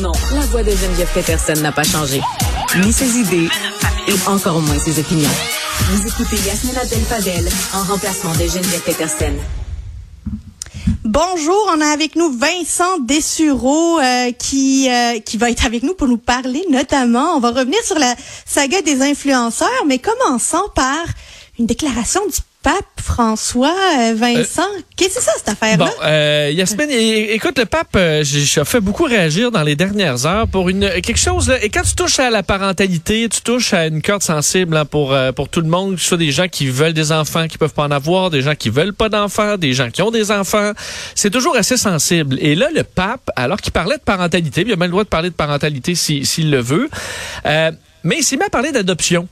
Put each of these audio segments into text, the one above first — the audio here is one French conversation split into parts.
Non, la voix de Geneviève Peterson n'a pas changé. Ni ses idées, et encore moins ses opinions. Vous écoutez Yasmina Abdel-Fadel en remplacement de Geneviève Peterson. Bonjour, on a avec nous Vincent Dessureau euh, qui euh, qui va être avec nous pour nous parler notamment. On va revenir sur la saga des influenceurs, mais commençons par une déclaration du pape François euh, Vincent. Qu'est-ce que c'est ça, cette affaire-là? Bon, euh, Yasmine, écoute, le pape, euh, j'ai j'ai fait beaucoup réagir dans les dernières heures pour une quelque chose. Là, et quand tu touches à la parentalité, tu touches à une corde sensible hein, pour euh, pour tout le monde, que ce soit des gens qui veulent des enfants, qui peuvent pas en avoir, des gens qui veulent pas d'enfants, des gens qui ont des enfants. C'est toujours assez sensible. Et là, le pape, alors qu'il parlait de parentalité, il a même le droit de parler de parentalité si- s'il le veut, euh, mais il s'est mis à parler d'adoption.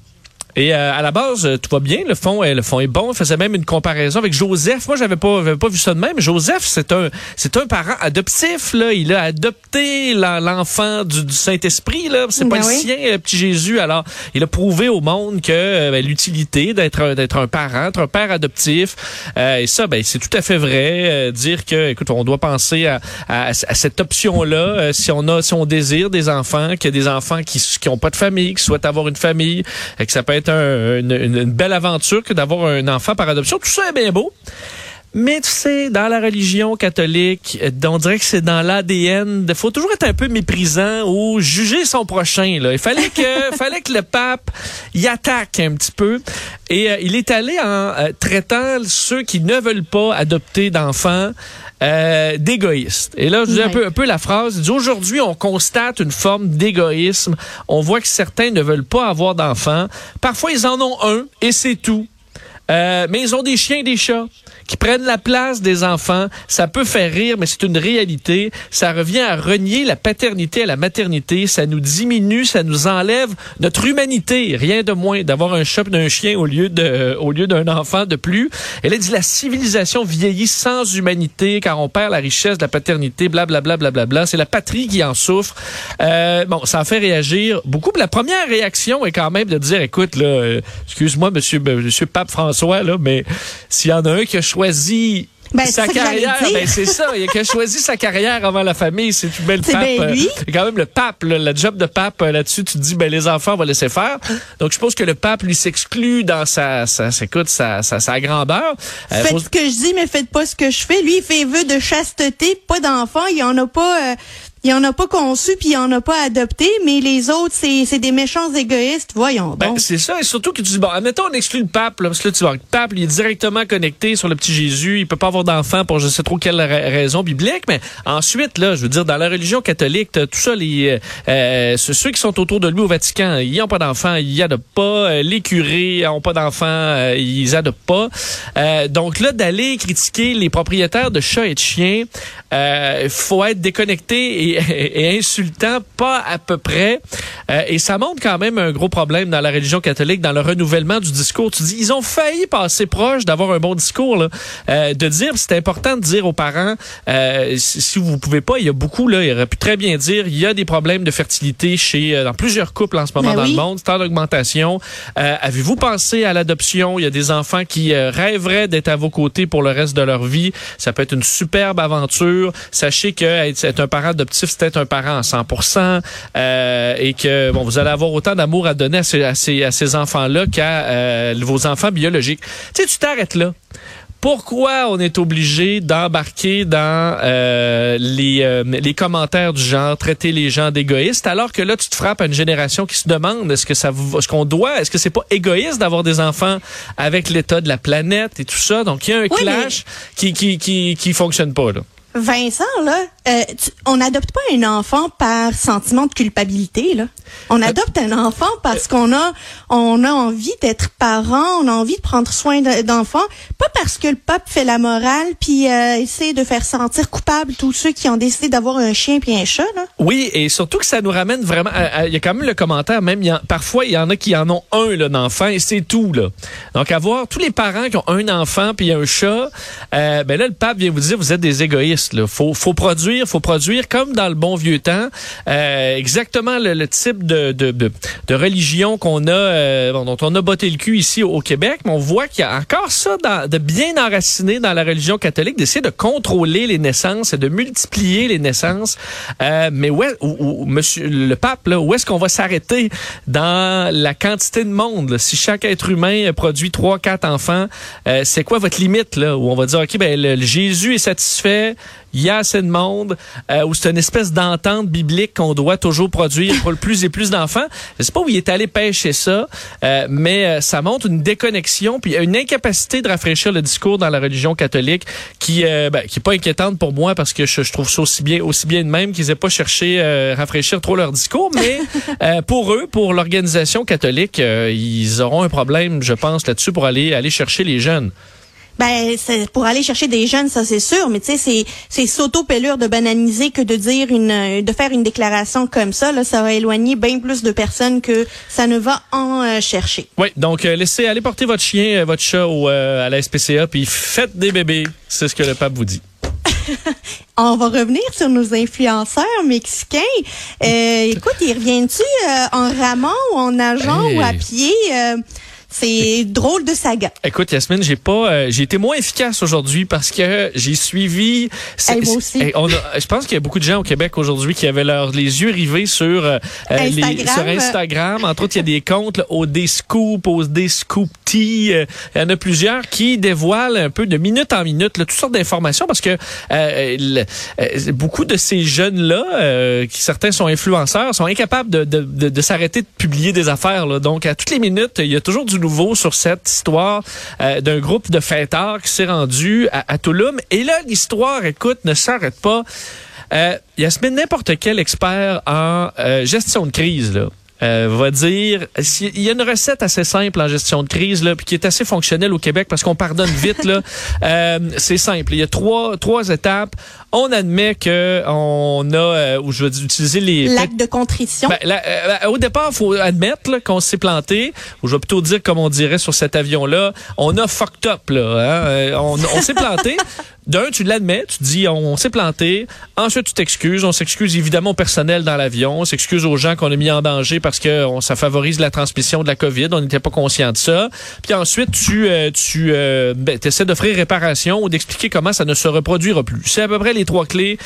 Et euh, à la base, euh, tout va bien. Le fond, euh, le fond est bon. Il faisait même une comparaison avec Joseph. Moi, j'avais pas, j'avais pas vu ça de même. Joseph, c'est un, c'est un parent adoptif. Là, il a adopté l'enfant du, du Saint-Esprit. Là, c'est pas le sien, le petit Jésus. Alors, il a prouvé au monde que euh, ben, l'utilité d'être, d'être un parent, d'être un père adoptif. euh, et ça, ben, c'est tout à fait vrai. Euh, dire que, écoute, on doit penser à, à, à cette option-là. euh, si on a, si on désire des enfants, qu'il y a des enfants qui, qui ont pas de famille, qui souhaitent avoir une famille, euh, que ça peut être une, une- une belle aventure que d'avoir un enfant par adoption. Tout ça est bien beau. Mais tu sais, dans la religion catholique, euh, on dirait que c'est dans l'ADN. Il faut toujours être un peu méprisant ou juger son prochain. Là. Il fallait que, fallait que le pape y attaque un petit peu. Et euh, il est allé en euh, traitant ceux qui ne veulent pas adopter d'enfants euh, d'égoïstes. Et là, je dis un peu, un peu la phrase. Il dit aujourd'hui, on constate une forme d'égoïsme. On voit que certains ne veulent pas avoir d'enfants. Parfois, ils en ont un et c'est tout. Euh, mais ils ont des chiens et des chats qui prennent la place des enfants. Ça peut faire rire, mais c'est une réalité. Ça revient à renier la paternité à la maternité. Ça nous diminue, ça nous enlève notre humanité. Rien de moins d'avoir un chat d'un chien au lieu de, au lieu d'un enfant de plus. Elle a dit la civilisation vieillit sans humanité car on perd la richesse de la paternité, blablabla, blablabla. C'est la patrie qui en souffre. Euh, bon, ça a fait réagir beaucoup. La première réaction est quand même de dire, écoute, là, euh, excuse-moi, monsieur, monsieur Pape François, là, mais s'il y en a un qui a choisi Ben, sa que carrière, ben c'est ça. Il a qui a choisi sa carrière avant la famille. C'est tout bel C'est pape. lui. c'est quand même le pape, là, le job de pape euh, là-dessus. Tu te dis, ben les enfants, on va laisser faire. Donc je pense que le pape lui s'exclut dans sa, sa, sa, écoute, sa, sa, sa grandeur. Euh, Faites faut- ce que je dis, mais faites pas ce que je fais. Lui, il fait vœu de chasteté, pas d'enfant. Il en a pas, euh, il en a pas conçu, puis il en a pas adopté. Mais les autres, c'est, c'est des méchants égoïstes. Voyons Ben, c'est ça, et surtout que tu dis, bon, admettons, on exclut le pape, là, parce que là, tu vois, le pape, il est directement connecté sur le petit Jésus, il peut pas avoir d'enfant pour je sais trop quelle ra- raison biblique, mais ensuite, là, je veux dire, dans la religion catholique, tout ça, les, euh, euh, ceux qui sont autour de lui au Vatican, ils ont pas d'enfants, ils adoptent pas, euh, les curés ont pas d'enfants, euh, ils adoptent pas. Euh, donc là, d'aller critiquer les propriétaires de chats et de chiens, euh, faut être déconnecté et, et insultant, pas à peu près. Euh, et ça montre quand même un gros problème dans la religion catholique, dans le renouvellement du discours. Tu dis, ils ont failli passer proche d'avoir un bon discours, là, euh, de dire, c'est important de dire aux parents, euh, si, vous pouvez pas, il y a beaucoup là, il aurait pu très bien dire, il y a des problèmes de fertilité chez dans plusieurs couples en ce moment Ben dans oui. le monde, c'est en augmentation. Avez-vous pensé à l'adoption? Il y a des enfants qui rêveraient d'être à vos côtés pour le reste de leur vie. Ça peut être une superbe aventure. Sachez que être, être un parent adoptif, c'est être un parent à 100%, euh, et que bon, vous allez avoir autant d'amour à donner à ces, à ces, à ces enfants-là qu'à euh, vos enfants biologiques. Tu sais, tu t'arrêtes là. Pourquoi on est obligé d'embarquer dans euh, les, euh, les commentaires du genre traiter les gens d'égoïstes alors que là tu te frappes à une génération qui se demande est-ce que ça est-ce qu'on doit est-ce que c'est pas égoïste d'avoir des enfants avec l'état de la planète et tout ça? Donc il y a un Oui, clash qui qui qui qui fonctionne pas là. Vincent, là, euh, tu- on n'adopte pas un enfant par sentiment de culpabilité, là. On adopte un enfant parce qu'on a, on a envie d'être parent, on a envie de prendre soin de- d'enfants, pas parce que le pape fait la morale puis euh, essaie de faire sentir coupable tous ceux qui ont décidé d'avoir un chien puis un chat, là. Oui, et surtout que ça nous ramène vraiment. Il y a quand même le commentaire, même il y en- parfois il y en a qui en ont un là, d'enfant et c'est tout là. Donc avoir tous les parents qui ont un enfant puis un chat, euh, ben là le pape vient vous dire vous êtes des égoïstes là. Faut faut produire, faut produire comme dans le bon vieux temps, euh, exactement le, le type de de, de, de religion qu'on a, euh, dont on a botté le cul ici au, Québec, mais on voit qu'il y a encore ça dans- de bien enraciné dans la religion catholique, d'essayer de contrôler les naissances et de multiplier les naissances. Euh, mais où, est, où, monsieur le pape, là, où est-ce qu'on va s'arrêter dans la quantité de monde? là? Si chaque être humain produit trois, quatre enfants, euh, c'est quoi votre limite là? Où on va dire ok ben le, le Jésus est satisfait, il y a assez de monde, euh, ou c'est une espèce d'entente biblique qu'on doit toujours produire pour le plus et plus d'enfants. Je sais pas où il est allé pêcher ça, euh, mais euh, ça montre une déconnexion puis une incapacité de rafraîchir le discours dans la religion catholique qui euh, ben, qui est pas inquiétante pour moi parce que je, je trouve ça aussi bien aussi bien de même qu'ils aient pas cherché à rafraîchir trop leur discours, mais pour eux, pour l'organisation catholique, ils auront un problème, je pense, là-dessus pour aller aller chercher les jeunes. Ben, c'est pour aller chercher des jeunes, ça c'est sûr, mais tu sais, c'est c'est s'auto-pellure de bananiser que de dire une, de faire une déclaration comme ça. Là, ça va éloigner bien plus de personnes que ça ne va en euh, chercher. Oui, donc euh, laissez aller porter votre chien, euh, votre chat au, euh, à la SPCA, puis faites des bébés. C'est ce que le pape vous dit. On va revenir sur nos influenceurs mexicains. Euh, écoute, ils reviennent-tu euh, en ramant ou en nageant Hey. ou à pied? C'est drôle de saga. Écoute, Yasmine, j'ai pas, euh, j'ai été moins efficace aujourd'hui parce que j'ai suivi. Hey, moi aussi. hey, on a- je pense qu'il y a beaucoup de gens au Québec aujourd'hui qui avaient leurs les yeux rivés sur euh, euh, les- Instagram. sur Instagram. Entre autres, il y a des comptes au Scoop, au Scoop Tea. euh, il y en a plusieurs qui dévoilent un peu de minute en minute là, toutes sortes d'informations parce que le- beaucoup de ces jeunes là, qui certains sont influenceurs, sont incapables de, de, de, de s'arrêter de publier des affaires. Là. Donc, à toutes les minutes, il y a toujours du nouveau sur cette histoire euh, d'un groupe de fêtards qui s'est rendu à, à. Et là, l'histoire, écoute, ne s'arrête pas. Euh, Yasmine, n'importe quel expert en euh, gestion de crise, là, euh, va dire il y a une recette assez simple en gestion de crise là puis qui est assez fonctionnelle au Québec parce qu'on pardonne vite là Euh, c'est simple il y a trois trois étapes on admet que on a euh, ou je veux utiliser les L'acte de contrition. ben, là, euh, au départ, faut admettre là, qu'on s'est planté, ou je vais plutôt dire comme on dirait sur cet avion-là, on a fucked up là. hein. Euh, on on s'est planté. D'un, tu l'admets, tu dis on, s'est planté. Ensuite, tu t'excuses. On s'excuse évidemment au personnel dans l'avion. On s'excuse aux gens qu'on a mis en danger parce que ça favorise la transmission de la COVID. On n'était pas conscient de ça. Puis ensuite, tu euh, tu euh, ben, essaies d'offrir réparation ou d'expliquer comment ça ne se reproduira plus. C'est à peu près les trois clés.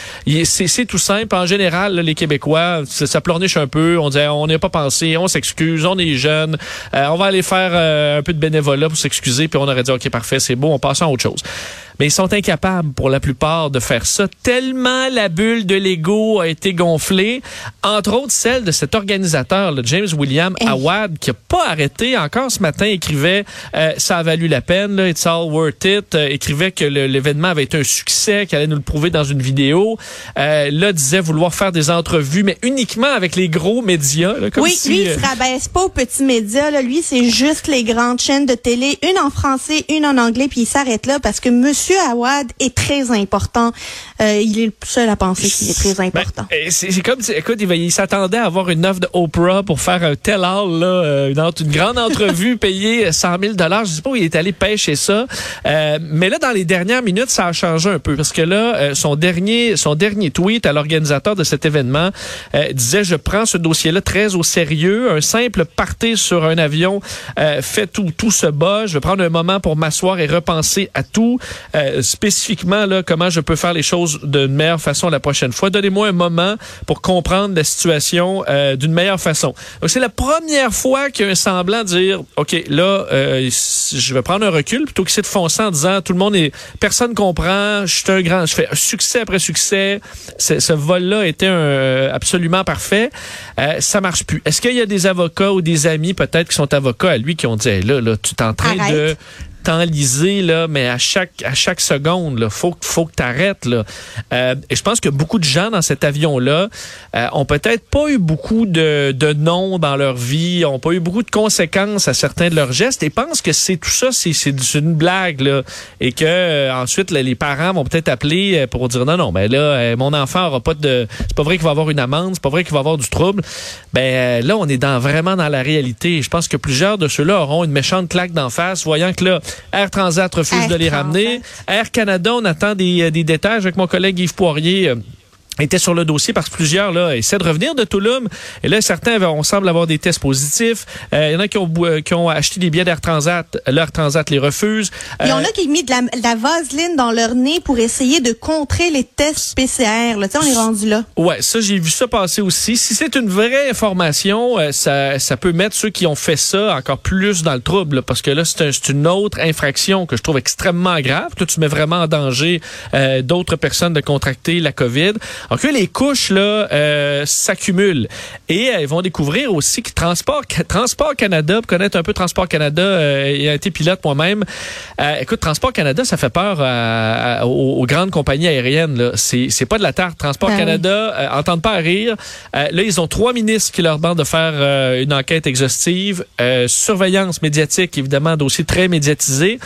C'est tout simple. En général, là, les Québécois, ça, ça pleurniche un peu. On dit on n'y a pas pensé, on s'excuse, on est jeune. Euh, on va aller faire euh, un peu de bénévolat pour s'excuser. Puis on aurait dit ok parfait, c'est beau, on passe à autre chose mais ils sont incapables pour la plupart de faire ça tellement la bulle de l'ego a été gonflée entre autres celle de cet organisateur le James William Hey. Awad qui a pas arrêté encore ce matin écrivait euh, ça a valu la peine là, it's all worth it euh, écrivait que l'événement avait été un succès qu'il allait nous le prouver dans une vidéo euh, là disait vouloir faire des entrevues mais uniquement avec les gros médias là, comme oui, si, lui, il euh, se rabaisse pas aux petits médias. Là. Lui, c'est juste les grandes chaînes de télé, une en français, une en anglais, puis il s'arrête là parce que Monsieur Awad est très important. Euh, il est le seul à penser qu'il est très Ben, important. euh, c'est comme, écoute, il, s'attendait à avoir une offre de Oprah pour faire un tel all, là, euh, une, grande entrevue payée 100 000 dollars. Je sais pas où il est allé pêcher ça. Euh, mais là, dans les dernières minutes, ça a changé un peu parce que là, euh, son dernier, son dernier tweet à l'organisateur de cet événement euh, disait je prends ce dossier-là très au sérieux. Un simple party sur un avion euh, fait tout, tout se bat. Je vais prendre un moment pour m'asseoir et repenser à tout, euh, spécifiquement là comment je peux faire les choses d'une meilleure façon la prochaine fois. Donnez-moi un moment pour comprendre la situation euh, d'une meilleure façon. Donc c'est la première fois qu'il y a un semblant de dire ok là euh, je vais prendre un recul plutôt que de foncer en disant tout le monde est personne comprend. Je suis un grand, je fais succès après succès. Ce, vol-là était absolument parfait. Ça marche plus. Est-ce qu'il y a des avocats ou des amis peut-être qui sont avocats à lui qui ont dit Hey, là là tu es en train Arrête. de t'enliser là mais à chaque à chaque seconde là faut faut que t'arrêtes là. Euh, et je pense que beaucoup de gens dans cet avion là euh, ont peut-être pas eu beaucoup de de noms dans leur vie ont pas eu beaucoup de conséquences à certains de leurs gestes et pensent que c'est tout ça c'est c'est une blague là et que euh, ensuite les parents vont peut-être appeler euh, pour dire non non ben là mon enfant aura pas de c'est pas vrai qu'il va avoir une amende c'est pas vrai qu'il va avoir du trouble ben euh, là on est dans vraiment dans la réalité. Je pense que plusieurs de ceux-là auront une méchante claque d'en face voyant que là Air Transat refuse Air de les ramener. Air Canada on attend des, euh, des détails avec mon collègue Yves Poirier euh, était sur le dossier parce que plusieurs là essaient de revenir de Toulouse et là certains on semble avoir des tests positifs. Euh, il y en a qui ont qui ont acheté des billets d'Air Transat. l'Air Transat les refuse. Il y en a qui ont mis de la, de la, vaseline dans leur nez pour essayer de contrer les tests PCR là. Tu sais on est rendu là. ouais ça j'ai vu ça passer aussi. Si c'est une vraie information euh, ça ça peut mettre ceux qui ont fait ça encore plus dans le trouble parce que là c'est un, une autre infraction que je trouve extrêmement grave. Que tu mets vraiment en danger euh, d'autres personnes de contracter la COVID donc les couches là euh, s'accumulent et euh, ils vont découvrir aussi que Transport Transport Canada, pour connaître un peu Transport Canada, euh, il a été pilote moi-même. Euh, écoute, Transport Canada, ça fait peur aux, grandes compagnies aériennes. C'est c'est pas de la tarte. Transport ben Canada, oui. entendent pas à rire. là, ils ont trois ministres qui leur demandent de faire une enquête exhaustive, surveillance médiatique, évidemment, dossier très médiatisé.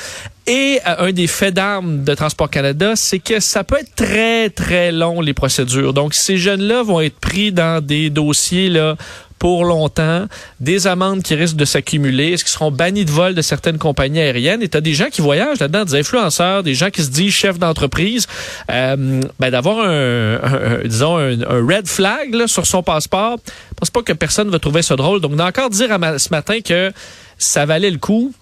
Et euh, un des faits d'armes de Transport Canada, c'est que ça peut être très, très long, les procédures. Donc, ces jeunes-là vont être pris dans des dossiers là pour longtemps, des amendes qui risquent de s'accumuler, est-ce qu'ils seront bannis de vol de certaines compagnies aériennes? Et tu as des gens qui voyagent là-dedans, des influenceurs, des gens qui se disent chefs d'entreprise, euh, ben d'avoir un, un, disons, un, un, red flag là, sur son passeport. Je pense pas que personne va trouver ça drôle. Donc, d'encore dire à ma, ce matin que ça valait le coup,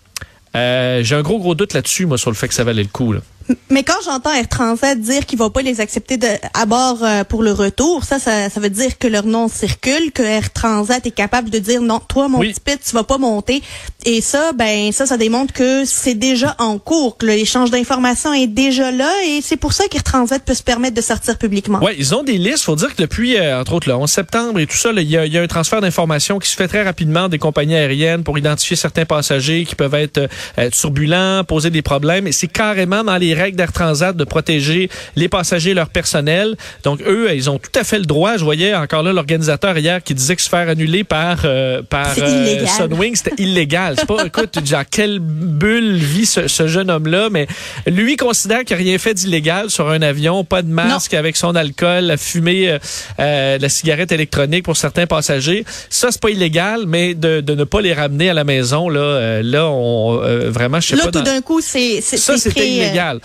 euh, j'ai un gros, gros doute là-dessus, moi, sur le fait que ça valait le coup. Là. Mais quand j'entends Air Transat dire qu'il va pas les accepter de, à bord euh, pour le retour, ça, ça, ça, veut dire que leur nom circule, que Air Transat est capable de dire non, toi, mon oui. petit pit, tu vas pas monter. Et ça, ben, ça, ça démontre que c'est déjà en cours, que l'échange d'informations est déjà là, et c'est pour ça qu'Air Transat peut se permettre de sortir publiquement. Oui, ils ont des listes. Faut dire que depuis, euh, entre autres, le 11 septembre et tout ça, il y, y, a un transfert d'informations qui se fait très rapidement des compagnies aériennes pour identifier certains passagers qui peuvent être euh, turbulents, poser des problèmes. Et c'est carrément dans les règles d'Air Transat de protéger les passagers et leur personnel. Donc, eux, ils ont tout à fait le droit. Je voyais encore là l'organisateur hier qui disait que se faire annuler par, euh, par euh, Sunwing, c'était illégal. C'est pas, écoute, genre, quelle bulle vit ce, ce jeune homme-là, mais lui considère qu'il n'a rien fait d'illégal sur un avion, pas de masque non. avec son alcool, la fumée, euh, euh, la cigarette électronique pour certains passagers. Ça, c'est pas illégal, mais de, de ne pas les ramener à la maison, là, euh, là, on, vraiment, je sais là, pas. tout d'un coup, c'est, ça, c'était illégal.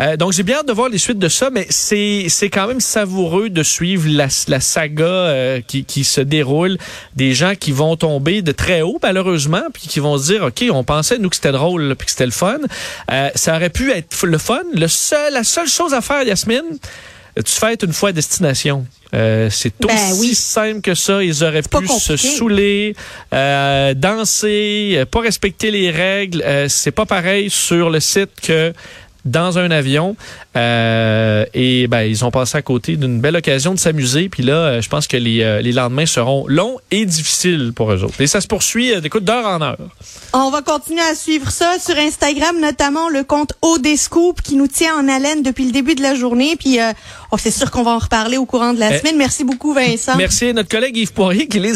Euh, donc, j'ai bien hâte de voir les suites de ça, mais c'est, c'est quand même savoureux de suivre la, la saga euh, qui, qui se déroule. Des gens qui vont tomber de très haut, malheureusement, puis qui vont se dire, OK, on pensait, nous, que c'était drôle, puis que c'était le fun. Euh, ça aurait pu être le fun. Le seul, la seule chose à faire, Yasmine, tu fais une fois à destination. Euh, c'est ben aussi oui. simple que ça. Ils auraient pu se saouler, euh, danser, pas respecter les règles. C'est pas pareil sur le site que dans un avion euh, et ben ils ont passé à côté d'une belle occasion de s'amuser puis là je pense que les, euh, les lendemains seront longs et difficiles pour eux autres. Et ça se poursuit euh, d'écoute d'heure en heure. On va continuer à suivre ça sur Instagram notamment le compte Odescoop qui nous tient en haleine depuis le début de la journée puis oh, c'est sûr qu'on va en reparler au courant de la semaine. Merci beaucoup Vincent. Merci à notre collègue Yves Poirier qui les